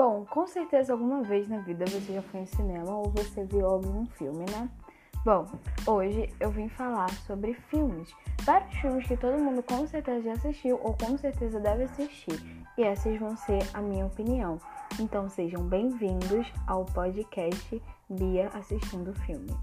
Bom, com certeza alguma vez na vida você já foi em cinema ou você viu algum filme, né? Bom, hoje eu vim falar sobre filmes. Vários filmes que todo mundo com certeza já assistiu ou com certeza deve assistir. E essas vão ser a minha opinião. Então sejam bem-vindos ao podcast Bia Assistindo Filme.